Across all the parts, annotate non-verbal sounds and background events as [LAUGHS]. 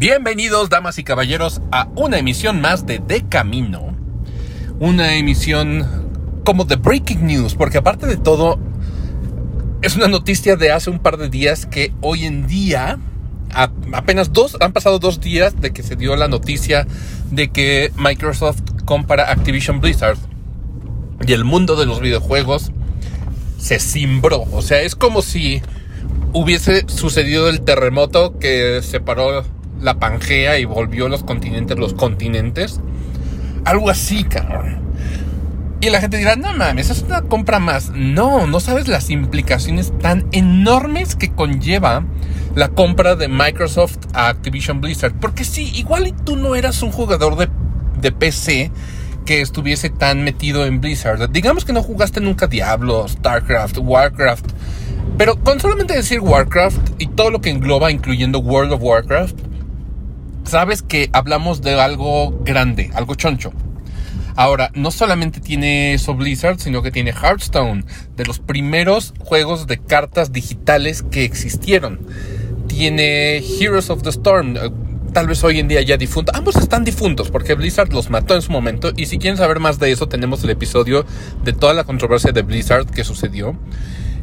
Bienvenidos, damas y caballeros, a una emisión más de De Camino. Una emisión como de Breaking News, porque aparte de todo, es una noticia de hace un par de días que hoy en día, apenas dos, han pasado dos días de que se dio la noticia de que Microsoft compra Activision Blizzard. Y el mundo de los videojuegos se cimbró. O sea, es como si hubiese sucedido el terremoto que separó la Pangea y volvió los continentes los continentes. Algo así, cabrón. Y la gente dirá, no mames, es una compra más. No, no sabes las implicaciones tan enormes que conlleva la compra de Microsoft a Activision Blizzard. Porque sí, igual y tú no eras un jugador de, de PC que estuviese tan metido en Blizzard. Digamos que no jugaste nunca Diablo, StarCraft, Warcraft. Pero con solamente decir Warcraft y todo lo que engloba, incluyendo World of Warcraft, sabes que hablamos de algo grande, algo choncho. Ahora, no solamente tiene eso Blizzard, sino que tiene Hearthstone, de los primeros juegos de cartas digitales que existieron. Tiene Heroes of the Storm, eh, tal vez hoy en día ya difunto. Ambos están difuntos porque Blizzard los mató en su momento. Y si quieren saber más de eso, tenemos el episodio de toda la controversia de Blizzard que sucedió.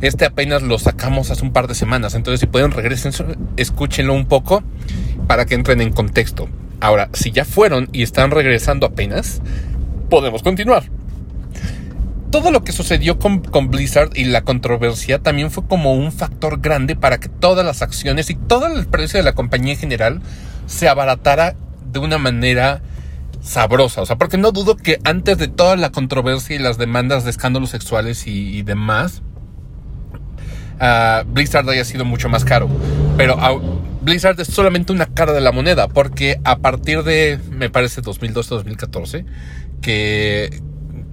Este apenas lo sacamos hace un par de semanas. Entonces, si pueden, regresen, escúchenlo un poco para que entren en contexto. Ahora, si ya fueron y están regresando apenas, podemos continuar. Todo lo que sucedió con, Blizzard y la controversia también fue como un factor grande para que todas las acciones y todo el precio de la compañía en general se abaratara de una manera sabrosa. O sea, porque no dudo que antes de toda la controversia y las demandas de escándalos sexuales y, demás, Blizzard haya sido mucho más caro. Pero Blizzard es solamente una cara de la moneda, porque a partir de, me parece, 2012-2014, que,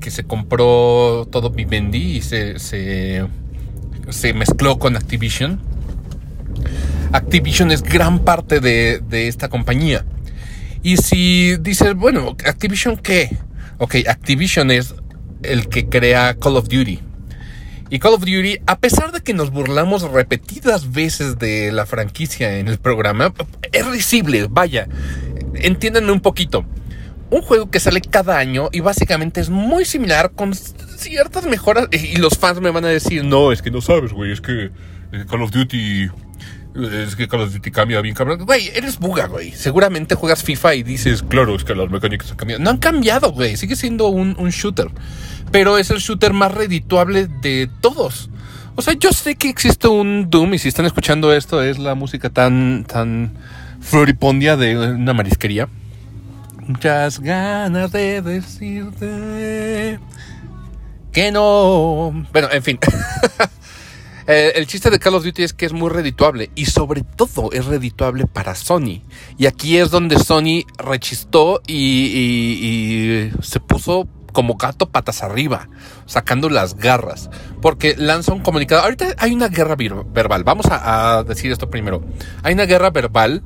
que se compró todo Vivendi y se, se, se mezcló con Activision. Activision es gran parte de, de esta compañía. Y si dices, bueno, Activision qué? Ok, Activision es el que crea Call of Duty. Y Call of Duty, a pesar de que nos burlamos repetidas veces de la franquicia en el programa, es risible, vaya. Entiéndanme un poquito. Un juego que sale cada año y básicamente es muy similar con ciertas mejoras. Y los fans me van a decir, no, es que no sabes, güey, es que eh, Call of Duty es que Call of Duty cambia bien cabrón. Güey, eres buga, güey. Seguramente juegas FIFA y dices, claro, es que las mecánicas han cambiado. No han cambiado, güey. Sigue siendo un, un shooter pero es el shooter más redituable de todos. O sea, yo sé que existe un Doom y si están escuchando esto es la música tan, tan floripondia de una marisquería. Muchas ganas de decirte que no. Bueno, en fin. [LAUGHS] Eh, el chiste de Call of Duty es que es muy redituable y sobre todo es redituable para Sony. Y aquí es donde Sony rechistó y se puso como gato patas arriba, sacando las garras, porque lanza un comunicado. Ahorita hay una guerra verbal, vamos a, decir esto primero. Hay una guerra verbal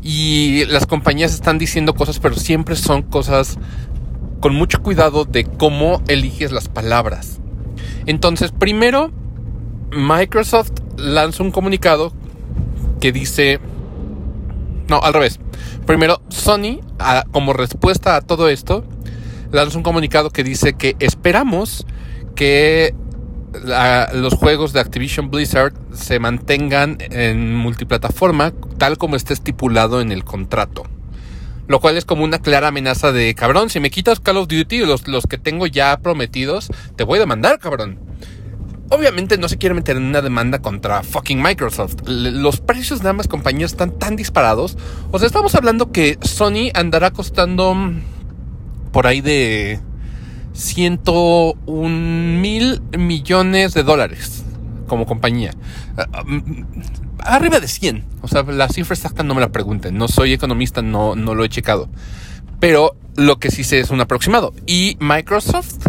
y las compañías están diciendo cosas, pero siempre son cosas con mucho cuidado de cómo eliges las palabras. Entonces, primero, Microsoft lanza un comunicado que dice... No, al revés. Primero, Sony, como respuesta a todo esto, lanza un comunicado que dice que esperamos que los juegos de Activision Blizzard se mantengan en multiplataforma tal como está estipulado en el contrato. Lo cual es como una clara amenaza de cabrón, si me quitas Call of Duty, los, los que tengo ya prometidos, te voy a demandar, cabrón. Obviamente no se quiere meter en una demanda contra fucking Microsoft. Los precios de ambas compañías están tan disparados. O sea, estamos hablando que Sony andará costando por ahí de 101 mil millones de dólares como compañía. Ah, mm, arriba de 100. O sea, la cifra exacta no me la pregunten. No soy economista, no, no lo he checado. Pero lo que sí sé es un aproximado. Y Microsoft,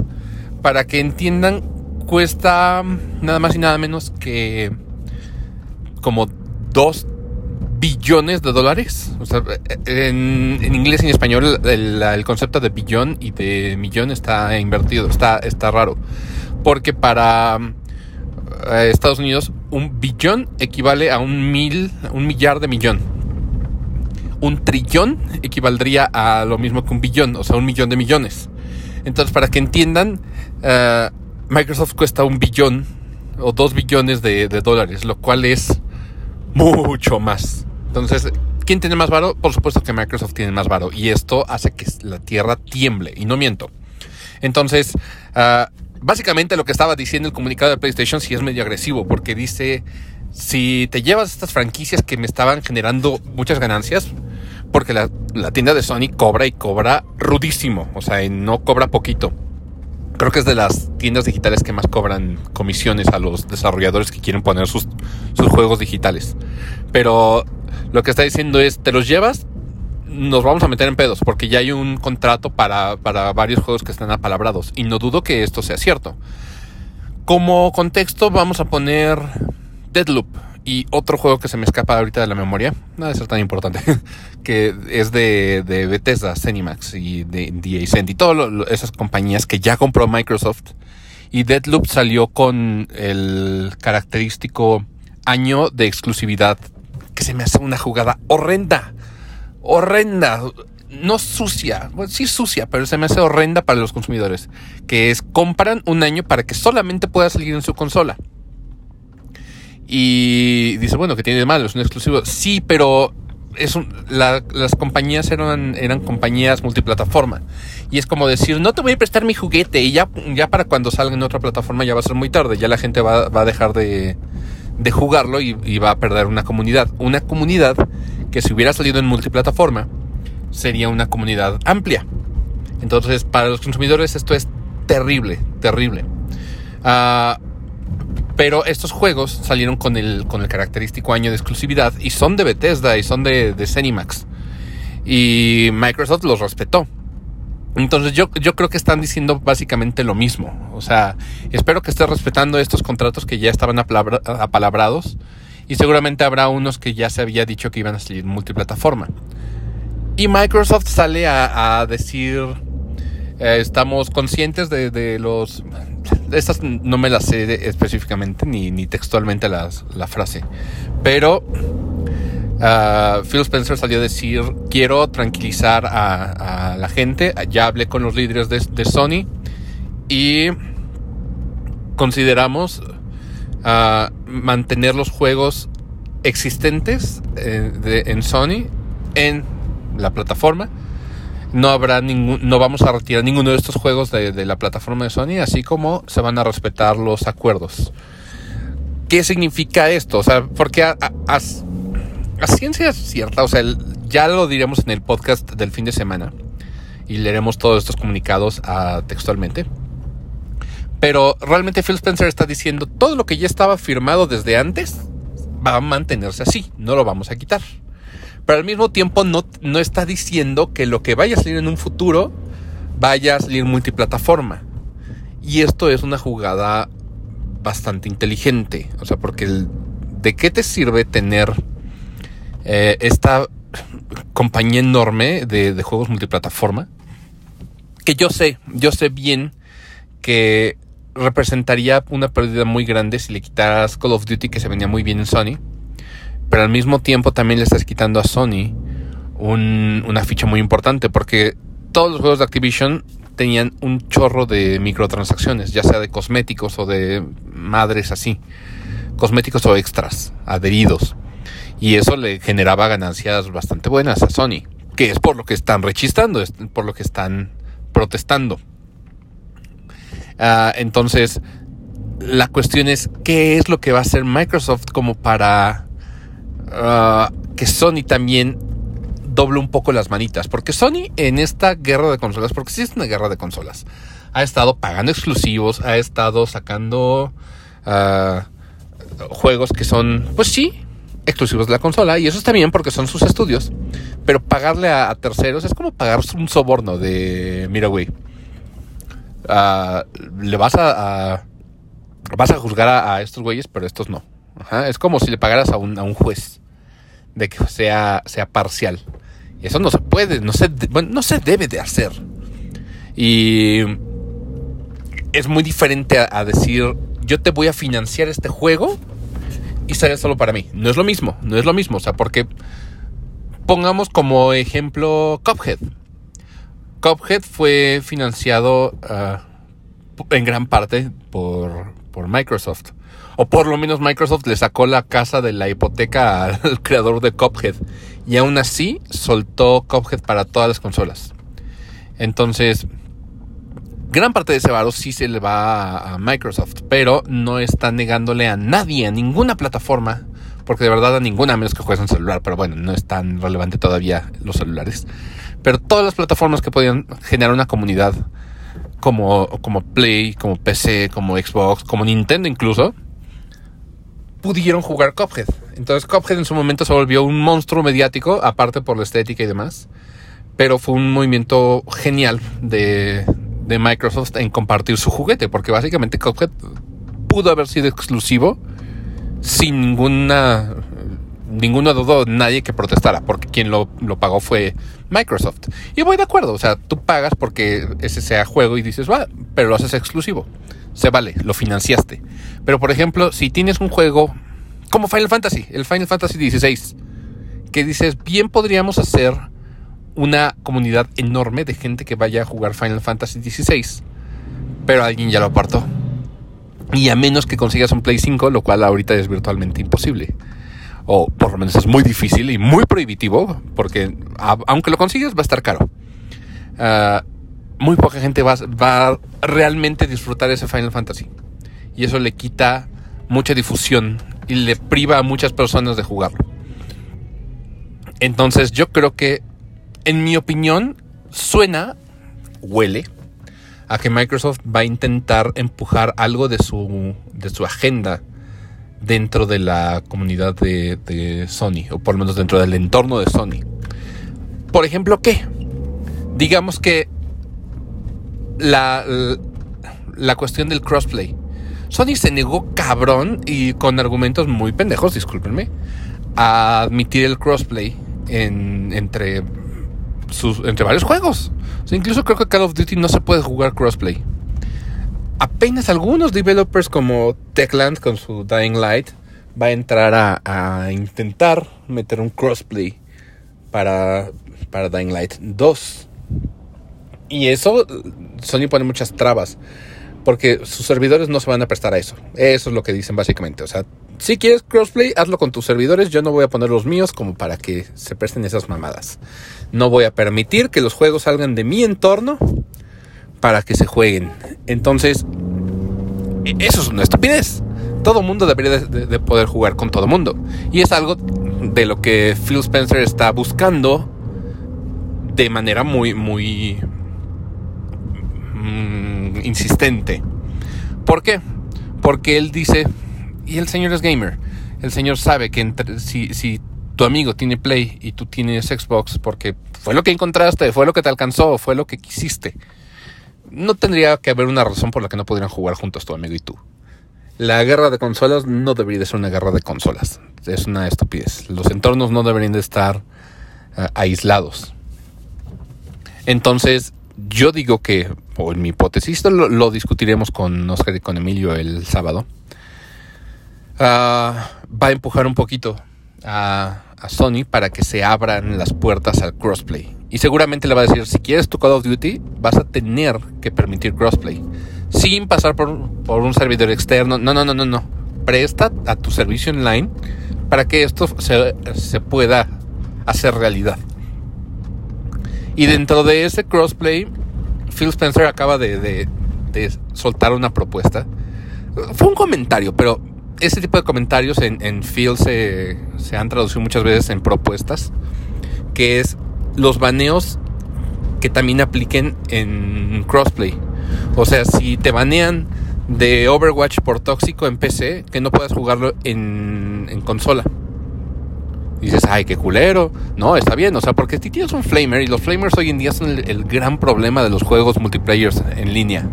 para que entiendan, cuesta nada más y nada menos que como 2 billones de dólares. O sea, en, inglés y en español el, concepto de billón y de millón está invertido, está, está raro. Porque para eh, Estados Unidos un billón equivale a un mil, un millar de millón. un trillón equivaldría a lo mismo que un billón, o sea, un millón de millones. Entonces, para que entiendan, eh, Microsoft cuesta un billón o dos billones de, dólares, lo cual es mucho más. Entonces, ¿quién tiene más varo? Por supuesto que Microsoft tiene más varo. Y esto hace que la tierra tiemble. Y no miento. Entonces, uh, básicamente lo que estaba diciendo el comunicado de PlayStation sí es medio agresivo. Porque dice, si te llevas estas franquicias que me estaban generando muchas ganancias, porque la, la tienda de Sony cobra y cobra rudísimo. O sea, no cobra poquito creo que es de las tiendas digitales que más cobran comisiones a los desarrolladores que quieren poner sus, juegos digitales. Pero lo que está diciendo es, te los llevas, nos vamos a meter en pedos, porque ya hay un contrato para, para varios juegos que están apalabrados. Y no dudo que esto sea cierto. Como contexto vamos a poner Deadloop. Y otro juego que se me escapa ahorita de la memoria, no debe ser tan importante, [LAUGHS] que es de, de Bethesda, Cenimax y de, de Ascent y todas esas compañías que ya compró Microsoft. Y Deadloop salió con el característico año de exclusividad, que se me hace una jugada horrenda, horrenda, no sucia, bueno, sí sucia, pero se me hace horrenda para los consumidores, que es compran un año para que solamente pueda salir en su consola. Y dice, bueno, que tiene de malo, es un exclusivo. Sí, pero es las compañías eran, eran compañías multiplataforma. Y es como decir, no te voy a prestar mi juguete y ya, ya para cuando salga en otra plataforma ya va a ser muy tarde. Ya la gente va, a dejar de, jugarlo y, y, va a perder una comunidad. Una comunidad que si hubiera salido en multiplataforma sería una comunidad amplia. Entonces, para los consumidores esto es terrible, terrible. Uh, pero estos juegos salieron con el, con el característico año de exclusividad y son de Bethesda y son de, de Cenimax. Y Microsoft los respetó. Entonces yo, yo creo que están diciendo básicamente lo mismo. O sea, espero que estés respetando estos contratos que ya estaban apalabrados. Y seguramente habrá unos que ya se había dicho que iban a salir multiplataforma. Y Microsoft sale a, decir eh, estamos conscientes de, los... Estas no me las sé específicamente ni, ni textualmente la frase. Pero uh, Phil Spencer salió a decir, quiero tranquilizar a, la gente. Ya hablé con los líderes de, Sony y consideramos uh, mantener los juegos existentes eh, en Sony en la plataforma no habrá ningún, no vamos a retirar ninguno de estos juegos de, la plataforma de Sony, así como se van a respetar los acuerdos. ¿Qué significa esto? O sea, porque a, ciencia cierta, o sea, ya lo diremos en el podcast del fin de semana y leeremos todos estos comunicados ah, textualmente. Pero realmente Phil Spencer está diciendo todo lo que ya estaba firmado desde antes va a mantenerse así, no lo vamos a quitar pero al mismo tiempo no, no está diciendo que lo que vaya a salir en un futuro vaya a salir multiplataforma. Y esto es una jugada bastante inteligente. O sea, porque ¿de qué te sirve tener eh, esta compañía enorme de, de, juegos multiplataforma? Que yo sé, yo sé bien que representaría una pérdida muy grande si le quitaras Call of Duty que se venía muy bien en Sony pero al mismo tiempo también le estás quitando a Sony una ficha muy importante porque todos los juegos de Activision tenían un chorro de microtransacciones, ya sea de cosméticos o de madres así, cosméticos o extras, adheridos. Y eso le generaba ganancias bastante buenas a Sony, que es por lo que están rechistando, es por lo que están protestando. Ah, entonces, la cuestión es, ¿qué es lo que va a hacer Microsoft como para Ah, que Sony también doble un poco las manitas. Porque Sony en esta guerra de consolas, porque sí es una guerra de consolas, ha estado pagando exclusivos, ha estado sacando ah, juegos que son, pues sí, exclusivos de la consola. Y eso está bien porque son sus estudios. Pero pagarle a, terceros es como pagar un soborno de, mira, güey. Ah, le vas a, vas a juzgar a, estos güeyes, pero estos no. Es como si le pagaras a un, a un juez de que sea, sea parcial. Eso no se puede, no se, no se debe de hacer. Y es muy diferente a, decir, yo te voy a financiar este juego y será solo para mí. No es lo mismo, no es lo mismo. O sea, porque pongamos como ejemplo Cuphead. Cuphead fue financiado uh, en gran parte por, por Microsoft. O por lo menos Microsoft le sacó la casa de la hipoteca al [LAUGHS] creador de Cuphead. Y aún así soltó Cuphead para todas las consolas. Entonces, gran parte de ese varo sí se le va a, Microsoft. Pero no está negándole a nadie, a ninguna plataforma. Porque de verdad a ninguna, a menos que juegues en celular. Pero bueno, no es tan relevante todavía los celulares. Pero todas las plataformas que podían generar una comunidad. Como, como Play, como PC, como Xbox, como Nintendo incluso pudieron jugar Cuphead. Entonces Cuphead en su momento se volvió un monstruo mediático, aparte por la estética y demás. Pero fue un movimiento genial de, de Microsoft en compartir su juguete, porque básicamente Cuphead pudo haber sido exclusivo sin ninguna ninguno dudó, nadie que protestara, porque quien lo, lo, pagó fue Microsoft. Y voy de acuerdo, o sea, tú pagas porque ese sea juego y dices, va, pero lo haces exclusivo se vale, lo financiaste. Pero por ejemplo, si tienes un juego como Final Fantasy, el Final Fantasy XVI, que dices, bien podríamos hacer una comunidad enorme de gente que vaya a jugar Final Fantasy XVI, pero alguien ya lo apartó. Y a menos que consigas un Play 5, lo cual ahorita es virtualmente imposible. O por lo menos es muy difícil y muy prohibitivo, porque aunque lo consigas va a estar caro. Uh, muy poca gente va, va a realmente disfrutar ese Final Fantasy. Y eso le quita mucha difusión y le priva a muchas personas de jugarlo. Entonces yo creo que, en mi opinión, suena, huele, a que Microsoft va a intentar empujar algo de su, de su agenda dentro de la comunidad de, de Sony, o por lo menos dentro del entorno de Sony. Por ejemplo, ¿qué? Digamos que la, la cuestión del crossplay. Sony se negó cabrón y con argumentos muy pendejos, discúlpenme, a admitir el crossplay en, entre, sus, entre varios juegos. incluso creo que Call of Duty no se puede jugar crossplay. Apenas algunos developers como Techland con su Dying Light va a entrar a, a intentar meter un crossplay para, para Dying Light 2. Y eso, Sony pone muchas trabas. Porque sus servidores no se van a prestar a eso. Eso es lo que dicen básicamente. O sea, si quieres crossplay, hazlo con tus servidores. Yo no voy a poner los míos como para que se presten esas mamadas. No voy a permitir que los juegos salgan de mi entorno para que se jueguen. Entonces, e, eso es una estupidez. Todo mundo debería de, de poder jugar con todo mundo. Y es algo de lo que Phil Spencer está buscando de manera muy, muy, Mm, insistente. ¿Por qué? Porque él dice, y el señor es gamer, el señor sabe que si, tu amigo tiene Play y tú tienes Xbox, porque fue lo que encontraste, fue lo que te alcanzó, fue lo que quisiste, no tendría que haber una razón por la que no pudieran jugar juntos tu amigo y tú. La guerra de consolas no debería de ser una guerra de consolas. Es una estupidez. Los entornos no deberían de estar eh, aislados. Entonces, yo digo que, o en mi hipótesis, lo, discutiremos con Oscar y con Emilio el sábado, ah, va a empujar un poquito a, Sony para que se abran las puertas al crossplay. Y seguramente le va a decir, si quieres tu Call of Duty, vas a tener que permitir crossplay. Sin pasar por, un servidor externo. No, no, no, no, no. Presta a tu servicio online para que esto se, se pueda hacer realidad. Y dentro de ese crossplay, Phil Spencer acaba de, soltar una propuesta. Fue un comentario, pero ese tipo de comentarios en, en Phil se, se han traducido muchas veces en propuestas, que es los baneos que también apliquen en crossplay. O sea, si te banean de Overwatch por tóxico en PC, que no puedas jugarlo en, en consola dices, ay, qué culero. No, está bien, o sea, porque si tienes un flamer, y los flamers hoy en día son el, gran problema de los juegos multiplayer en línea.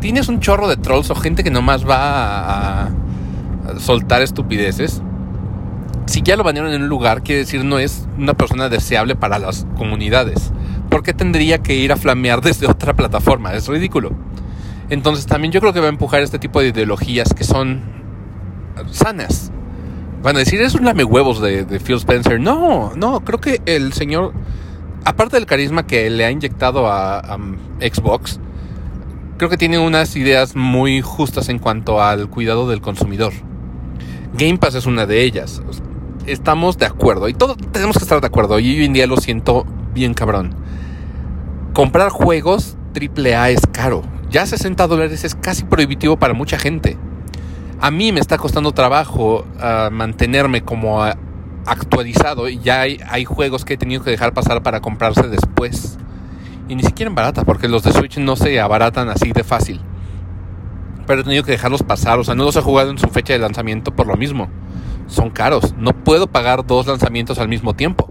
Tienes un chorro de trolls o gente que nomás va a, soltar estupideces. Si ya lo banearon en un lugar, quiere decir no es una persona deseable para las comunidades. ¿Por qué tendría que ir a flamear [LAUGHS] desde otra plataforma? Es ridículo. Entonces también yo creo que va a empujar este tipo de ideologías que son sanas Van a decir, es un lame huevos de, de Phil Spencer. No, no, creo que el señor, aparte del carisma que le ha inyectado a, a Xbox, creo que tiene unas ideas muy justas en cuanto al cuidado del consumidor. Game Pass es una de ellas. Estamos de acuerdo y todos tenemos que estar de acuerdo. Y hoy en día lo siento bien cabrón. Comprar juegos AAA es caro. Ya 60 dólares es casi prohibitivo para mucha gente. A mí me está costando trabajo uh, mantenerme como uh, actualizado y ya hay, hay juegos que he tenido que dejar pasar para comprarse después. Y ni siquiera en barata, porque los de Switch no se abaratan así de fácil. Pero he tenido que dejarlos pasar, o sea, no los he jugado en su fecha de lanzamiento por lo mismo. Son caros, no puedo pagar dos lanzamientos al mismo tiempo.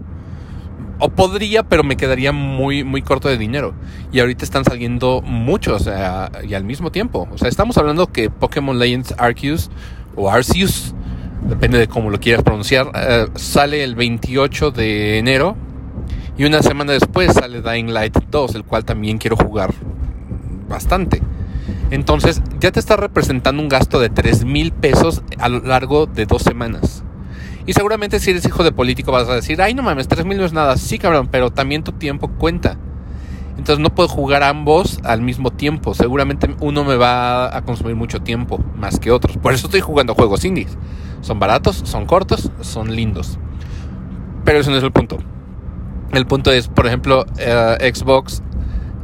O podría, pero me quedaría muy, muy corto de dinero. Y ahorita están saliendo muchos, y al mismo tiempo. O sea, estamos hablando que Pokémon Legends Arceus o Arceus, depende de cómo lo quieras pronunciar, uh, sale el 28 de enero y una semana después sale Dying Light 2, el cual también quiero jugar bastante. Entonces ya te está representando un gasto de 3 mil pesos a lo largo de dos semanas. Y seguramente si eres hijo de político vas a decir, ay no mames, 3 mil no es nada. Sí cabrón, pero también tu tiempo cuenta. Entonces no puedo jugar ambos al mismo tiempo. Seguramente uno me va a consumir mucho tiempo más que otros. Por eso estoy jugando juegos indies. Son baratos, son cortos, son lindos. Pero ese no es el punto. El punto es, por ejemplo, uh, Xbox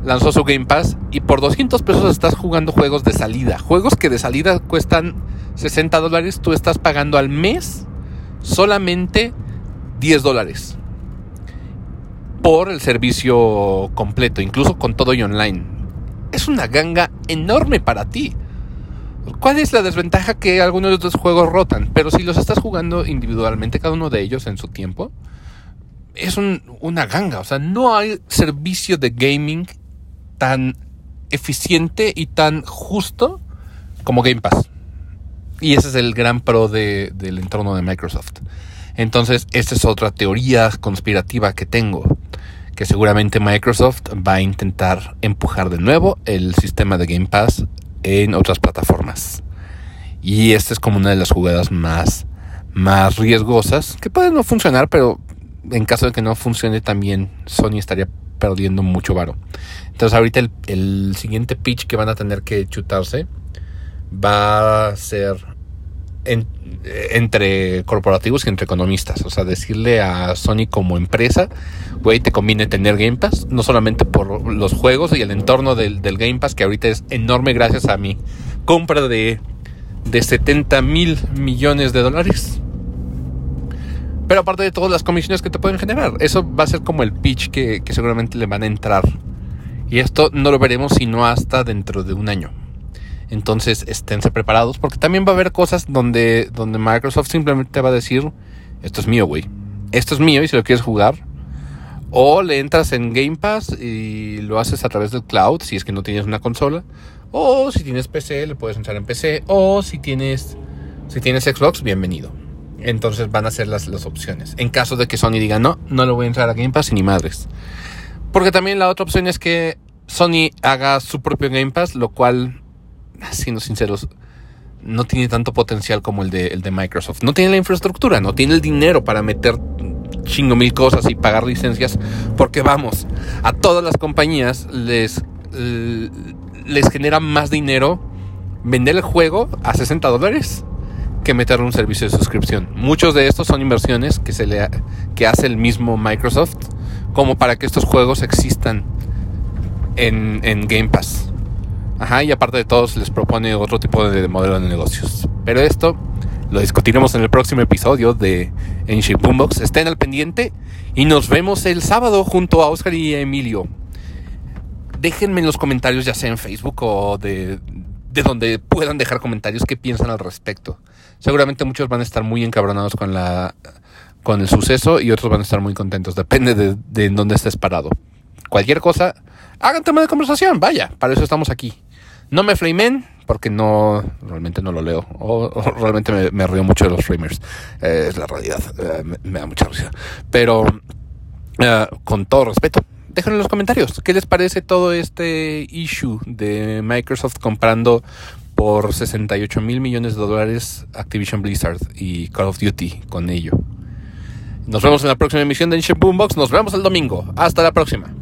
lanzó su Game Pass y por 200 pesos estás jugando juegos de salida. Juegos que de salida cuestan 60 dólares, tú estás pagando al mes solamente 10 dólares por el servicio completo, incluso con todo y online. Es una ganga enorme para ti. ¿Cuál es la desventaja que algunos de estos juegos rotan? Pero si los estás jugando individualmente, cada uno de ellos en su tiempo, es un, una ganga. O sea, no hay servicio de gaming tan eficiente y tan justo como Game Pass. Y ese es el gran pro de, del entorno de Microsoft. Entonces, esta es otra teoría conspirativa que tengo. Que seguramente Microsoft va a intentar empujar de nuevo el sistema de Game Pass en otras plataformas. Y esta es como una de las jugadas más, más riesgosas. Que pueden no funcionar, pero en caso de que no funcione también Sony estaría perdiendo mucho varo. Entonces ahorita el, el, siguiente pitch que van a tener que chutarse va a ser en, entre corporativos y entre economistas. O sea, decirle a Sony como empresa, güey, te conviene tener Game Pass, no solamente por los juegos y el entorno del, Game Pass, que ahorita es enorme gracias a mi compra de, de 70 mil millones de dólares. Pero aparte de todas las comisiones que te pueden generar, eso va a ser como el pitch que, seguramente le van a entrar. Y esto no lo veremos sino hasta dentro de un año. Entonces esténse preparados porque también va a haber cosas donde, donde Microsoft simplemente va a decir, esto es mío, güey. Esto es mío y si lo quieres jugar. O le entras en Game Pass y lo haces a través del cloud si es que no tienes una consola. O si tienes PC, le puedes entrar en PC. O si tienes, si tienes Xbox, bienvenido. Entonces van a ser las, las opciones. En caso de que Sony diga no, no le voy a entrar a Game Pass ni madres. Porque también la otra opción es que Sony haga su propio Game Pass, lo cual, siendo sinceros, no tiene tanto potencial como el de, el de Microsoft. No tiene la infraestructura, no tiene el dinero para meter chingo mil cosas y pagar licencias. Porque vamos, a todas las compañías les, les genera más dinero vender el juego a 60 dólares que meter un servicio de suscripción. Muchos de estos son inversiones que, se le, que hace el mismo Microsoft como para que estos juegos existan en, en Game Pass. Ajá, y aparte de todo, se les propone otro tipo de modelo de negocios. Pero esto lo discutiremos en el próximo episodio de Ancient Boombox. Estén al pendiente y nos vemos el sábado junto a Oscar y Emilio. Déjenme en los comentarios, ya sea en Facebook o de, de donde puedan dejar comentarios qué piensan al respecto. Seguramente muchos van a estar muy encabronados con la con el suceso y otros van a estar muy contentos. Depende de, de dónde estés parado. Cualquier cosa, hagan tema de conversación. Vaya, para eso estamos aquí. No me flamen porque no realmente no lo leo o, [LAUGHS] realmente me, río mucho de los framers. Eh, es la realidad. Eh, me, me, da mucha risa. Pero eh, con todo respeto, déjenlo en los comentarios. ¿Qué les parece todo este issue de Microsoft comprando por 68 mil millones de dólares Activision Blizzard y Call of Duty con ello. Nos vemos en la próxima emisión de Ancient Boombox. Nos vemos el domingo. Hasta la próxima.